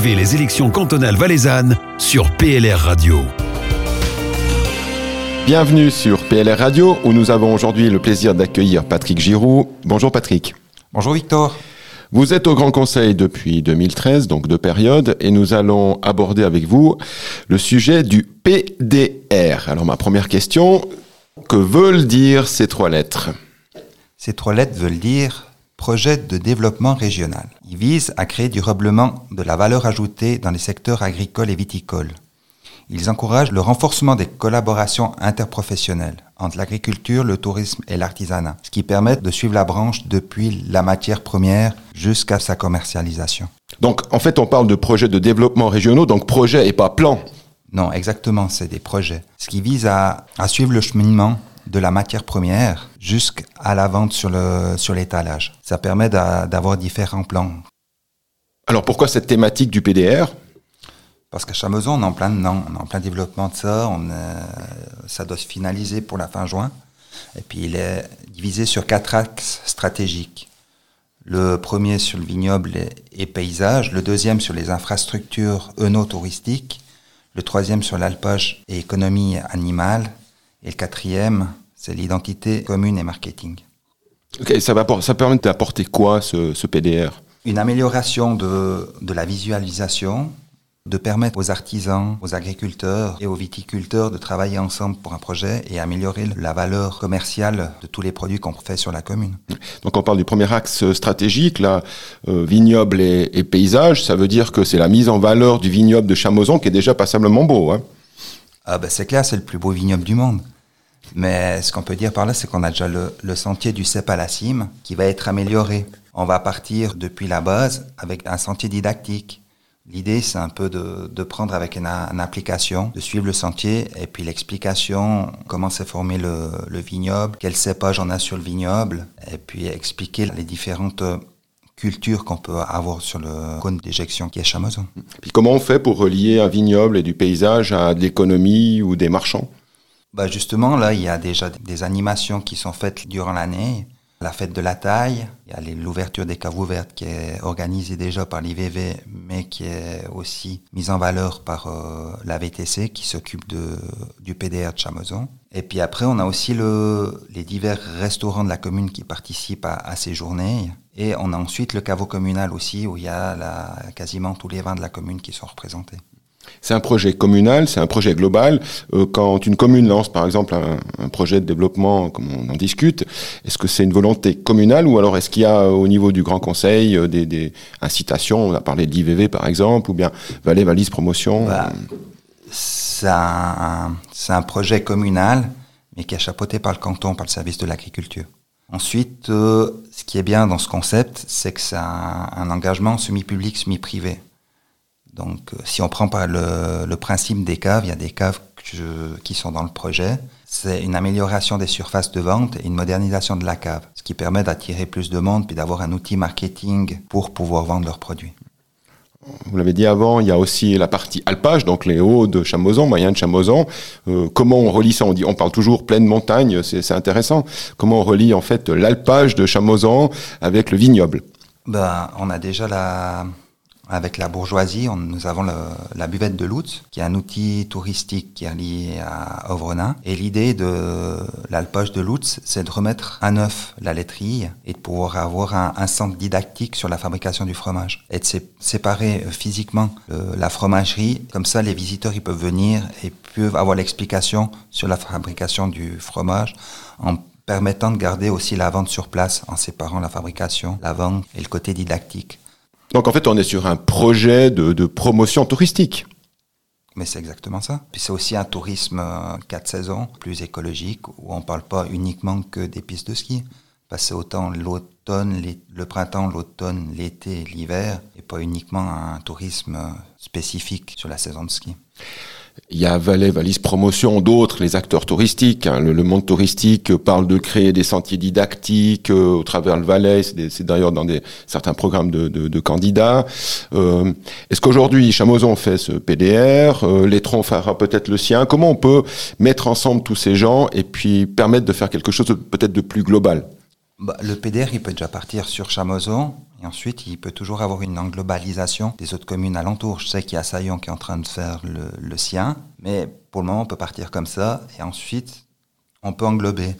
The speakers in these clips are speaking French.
Suivez les élections cantonales valaisannes sur PLR Radio. Bienvenue sur PLR Radio où nous avons aujourd'hui le plaisir d'accueillir Patrick Giroux. Bonjour Patrick. Bonjour Victor. Vous êtes au Grand Conseil depuis 2013, donc deux périodes, et nous allons aborder avec vous le sujet du PDR. Alors ma première question, que veulent dire ces trois lettres? Ces trois lettres veulent dire projet de développement régional. Ils visent à créer durablement de la valeur ajoutée dans les secteurs agricoles et viticoles. Ils encouragent le renforcement des collaborations interprofessionnelles entre l'agriculture, le tourisme et l'artisanat, ce qui permet de suivre la branche depuis la matière première jusqu'à sa commercialisation. Donc en fait on parle de projets de développement régionaux, donc projet et pas plan. Non, exactement, c'est des projets. Ce qui vise à, à suivre le cheminement de la matière première jusqu'à la vente sur le sur l'étalage. Ça permet d'avoir différents plans. Alors pourquoi cette thématique du PDR parce qu'à Chameson, on est en plein dedans, on est en plein développement de ça, on ça doit se finaliser pour la fin juin. Et puis il est divisé sur quatre axes stratégiques. Le premier sur le vignoble et, paysage, le deuxième sur les infrastructures œno-touristiques, le troisième sur l'alpage et économie animale, et le quatrième, c'est l'identité commune et marketing. Ok, ça, va, ça permet d'apporter quoi ce, ce PDR Une amélioration de, de la visualisation, de permettre aux artisans, aux agriculteurs et aux viticulteurs de travailler ensemble pour un projet et améliorer la valeur commerciale de tous les produits qu'on fait sur la commune. Donc on parle du premier axe stratégique, là, euh, vignoble et, paysage, ça veut dire que c'est la mise en valeur du vignoble de Chamozon qui est déjà passablement beau. Hein? Ah ben c'est clair, c'est le plus beau vignoble du monde. Mais ce qu'on peut dire par là, c'est qu'on a déjà le, le, sentier du cep à la cime qui va être amélioré. On va partir depuis la base avec un sentier didactique L'idée, c'est un peu de, de prendre avec une, une, application, de suivre le sentier et puis l'explication, comment s'est formé le, le, vignoble, quel cépage on a sur le vignoble, et puis expliquer les différentes cultures qu'on peut avoir sur le cône d'éjection qui est Chamazon. Puis comment on fait pour relier un vignoble et du paysage à de l'économie ou des marchands? Bah Justement, là, il y a déjà des animations qui sont faites durant l'année la fête de la taille, il y a l'ouverture des caves ouvertes qui est organisée déjà par l'IVV, mais qui est aussi mise en valeur par euh, la VTC qui s'occupe du PDR de Chamezon. Et puis après, on a aussi le, les divers restaurants de la commune qui participent à, ces journées. Et on a ensuite le caveau communal aussi, où il y a quasiment tous les vins de la commune qui sont représentés. C'est un projet communal, c'est un projet global. Euh, quand une commune lance, par exemple, un, projet de développement, comme on en discute, est-ce que c'est une volonté communale ou alors est-ce qu'il y a au niveau du Grand Conseil euh, des, incitations? On a parlé de l'IVV, par exemple, ou bien Valais Valise Promotion. Bah, c'est un, projet communal, mais qui est chapeauté par le canton, par le service de l'agriculture. Ensuite, euh, ce qui est bien dans ce concept, c'est que c'est un engagement semi-public, semi-privé. Donc, euh, si on prend par le, le, principe des caves, il y a des caves qui sont dans le projet. C'est une amélioration des surfaces de vente et une modernisation de la cave, ce qui permet d'attirer plus de monde puis d'avoir un outil marketing pour pouvoir vendre leurs produits. Vous l'avez dit avant, il y a aussi la partie alpage, donc les hauts de Chamozan, moyens de Chamozan. Euh, comment on relie ça? On, dit, on parle toujours pleine montagne, c'est intéressant. Comment on relie en fait l'alpage de Chamozan avec le vignoble? Ben, On a déjà la, avec la bourgeoisie, nous avons la buvette de Lutz, qui est un outil touristique qui est lié à Ovrenin. Et l'idée de l'alpage de Lutz, c'est de remettre à neuf la laiterie et de pouvoir avoir un, centre didactique sur la fabrication du fromage. Et de séparer euh, physiquement la fromagerie, comme ça les visiteurs ils peuvent venir et peuvent avoir l'explication sur la fabrication du fromage en permettant de garder aussi la vente sur place en séparant la fabrication, la vente et le côté didactique. Donc en fait, on est sur un projet de, promotion touristique. Mais c'est exactement ça. Puis c'est aussi un tourisme euh, quatre saisons, plus écologique, où on parle pas uniquement que des pistes de ski. C'est autant l'automne, le printemps, l'automne, l'été, l'hiver, et pas uniquement un tourisme euh, spécifique sur la saison de ski. Il y a Valais, Valise Promotion, d'autres, les acteurs touristiques. Hein. Le, monde touristique parle de créer des sentiers didactiques euh, au travers le Valais. C'est d'ailleurs dans des, certains programmes de, de, de candidats. Euh, Est-ce qu'aujourd'hui, Chamozon fait ce PDR euh, Létron fera peut-être le sien? Comment on peut mettre ensemble tous ces gens et puis permettre de faire quelque chose peut-être de plus global? Bah, Le PDR, il peut déjà partir sur Chamozon, et ensuite, il peut toujours avoir une englobalisation des autres communes alentours. Je sais qu'il y a Saillon qui est en train de faire le, le sien, mais pour le moment, on peut partir comme ça, et ensuite, on peut englober.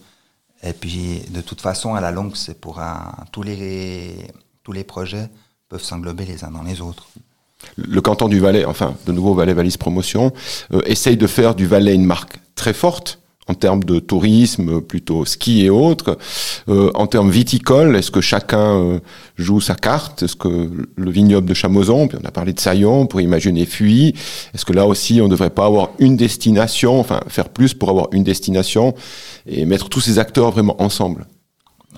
Et puis, de toute façon, à la longue, c'est pour un, tous les tous les projets peuvent s'englober les uns dans les autres. Le canton du Valais, enfin, de nouveau Valais Valise Promotion, euh, essaye de faire du Valais une marque très forte en termes de tourisme, plutôt ski et autres. Euh, en termes viticoles, est-ce que chacun euh, joue sa carte? Est-ce que le vignoble de Chamozon, puis on a parlé de Saillon, pour imaginer Fuy, est-ce que là aussi on ne devrait pas avoir une destination, enfin faire plus pour avoir une destination et mettre tous ces acteurs vraiment ensemble?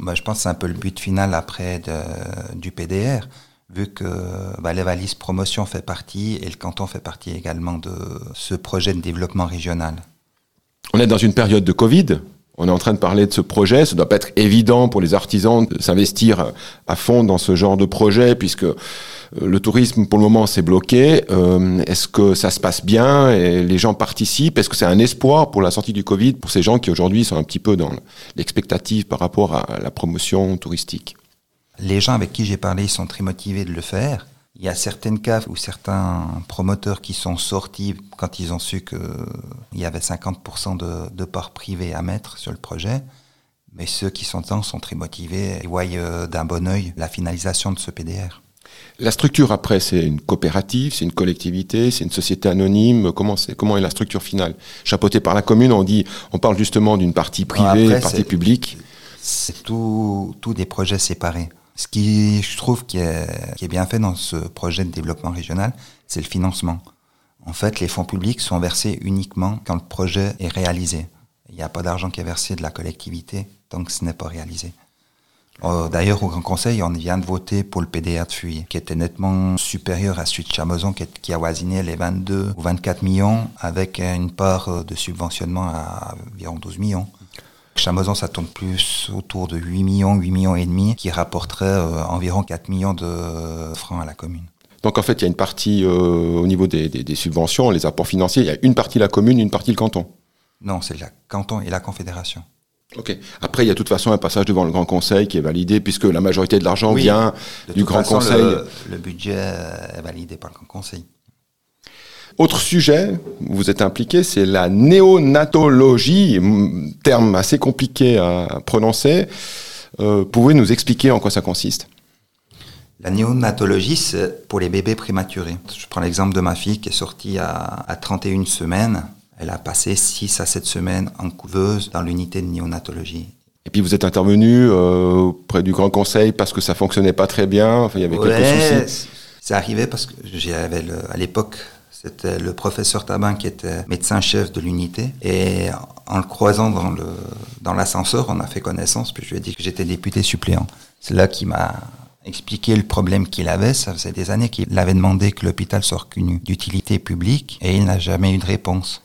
Bah, Je pense que c'est un peu le but final après de, du PDR vu que bah, les valises promotion fait partie et le canton fait partie également de ce projet de développement régional. On est dans une période de Covid. On est en train de parler de ce projet. Ce doit pas être évident pour les artisans de s'investir à fond dans ce genre de projet puisque euh, le tourisme pour le moment s'est bloqué. Euh, est-ce que ça se passe bien et les gens participent? Est-ce que c'est un espoir pour la sortie du Covid pour ces gens qui aujourd'hui sont un petit peu dans l'expectative par rapport à la promotion touristique? Les gens avec qui j'ai parlé sont très motivés de le faire. Il y a certaines caves ou certains promoteurs qui sont sortis quand ils ont su qu'il y avait 50% de, de parts privées à mettre sur le projet. Mais ceux qui sont dedans sont très motivés et voient euh, d'un bon oeil la finalisation de ce PDR. La structure après, c'est une coopérative, c'est une collectivité, c'est une société anonyme. Comment c'est Comment est la structure finale? Chapeautée par la commune, on dit, on parle justement d'une partie privée, une partie publique. C'est tout, tout des projets séparés. Ce qui, je trouve, qui est, bien fait dans ce projet de développement régional, c'est le financement. En fait, les fonds publics sont versés uniquement quand le projet est réalisé. Il n'y a pas d'argent qui est versé de la collectivité tant que ce n'est pas réalisé. Euh, d'ailleurs, au Grand Conseil, on vient de voter pour le PDR de Fuy, qui était nettement supérieur à celui de Chamozon, qui, qui avoisinait les 22 ou 24 millions, avec une part de subventionnement à environ 12 millions. Chamozon, ça tourne plus autour de 8 millions, 8 millions et demi, qui rapporterait euh, environ 4 millions de francs à la commune. Donc en fait, il y a une partie euh, au niveau des, des, des, subventions, les apports financiers, il y a une partie la commune, une partie le canton. Non, c'est le canton et la confédération. Ok. Après, il y a de toute façon un passage devant le Grand Conseil qui est validé, puisque la majorité de l'argent oui. vient du Grand façon, Conseil. Le, le, budget est validé par le Grand Conseil. Autre sujet où vous êtes impliqué, c'est la néonatologie, terme assez compliqué à prononcer. Euh, pouvez nous expliquer en quoi ça consiste? La néonatologie, c'est pour les bébés prématurés. Je prends l'exemple de ma fille qui est sortie à, à 31 semaines. Elle a passé 6 à 7 semaines en couveuse dans l'unité de néonatologie. Et puis vous êtes intervenu euh, auprès du Grand Conseil parce que ça fonctionnait pas très bien, enfin, il y avait ouais, quelques soucis. C'est arrivé parce que j'avais à l'époque c'était le professeur Tabin qui était médecin-chef de l'unité. Et en le croisant dans le dans l'ascenseur, on a fait connaissance. Puis je lui ai dit que j'étais député suppléant. C'est là qu'il m'a expliqué le problème qu'il avait. Ça faisait des années qu'il avait demandé que l'hôpital soit reconnu d'utilité publique et il n'a jamais eu de réponse.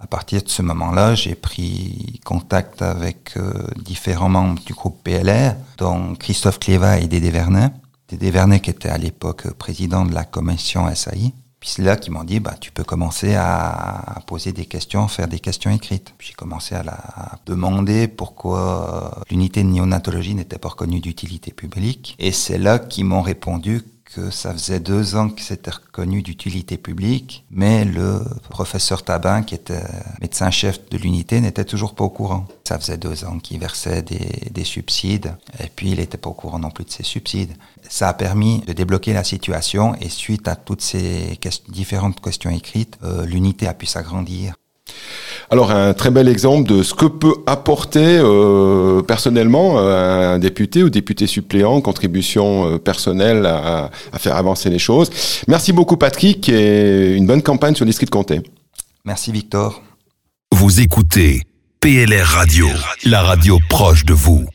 À partir de ce moment-là, j'ai pris contact avec euh, différents membres du groupe PLR, dont Christophe Cléva et Dédé Vernet. Dédé Vernet qui était à l'époque président de la commission SAI. Puis c'est là qu'ils m'ont dit, bah, tu peux commencer à, poser des questions, faire des questions écrites. J'ai commencé à, la, demander pourquoi l'unité de néonatologie n'était pas reconnue d'utilité publique. Et c'est là qu'ils m'ont répondu que ça faisait deux ans que c'était reconnu d'utilité publique, mais le professeur Tabin, qui était médecin-chef de l'unité, n'était toujours pas au courant. Ça faisait deux ans qu'il versait des, des, subsides, et puis il n'était pas au courant non plus de ces subsides. Ça a permis de débloquer la situation, et suite à toutes ces questions, différentes questions écrites, euh, l'unité a pu s'agrandir. Alors un très bel exemple de ce que peut apporter euh, personnellement un député ou député suppléant, contribution euh, personnelle à, à, faire avancer les choses. Merci beaucoup Patrick et une bonne campagne sur l'Esprit de Comté. Merci Victor. Vous écoutez PLR Radio, la radio proche de vous.